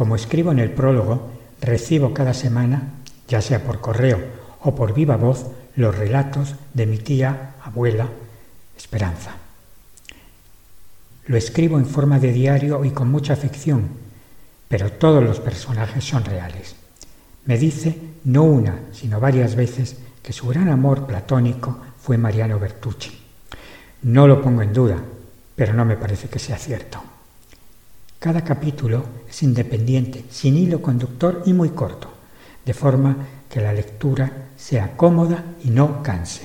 Como escribo en el prólogo, recibo cada semana, ya sea por correo o por viva voz, los relatos de mi tía, abuela, Esperanza. Lo escribo en forma de diario y con mucha afección, pero todos los personajes son reales. Me dice no una, sino varias veces que su gran amor platónico fue Mariano Bertucci. No lo pongo en duda, pero no me parece que sea cierto. Cada capítulo es independiente, sin hilo conductor y muy corto, de forma que la lectura sea cómoda y no canse.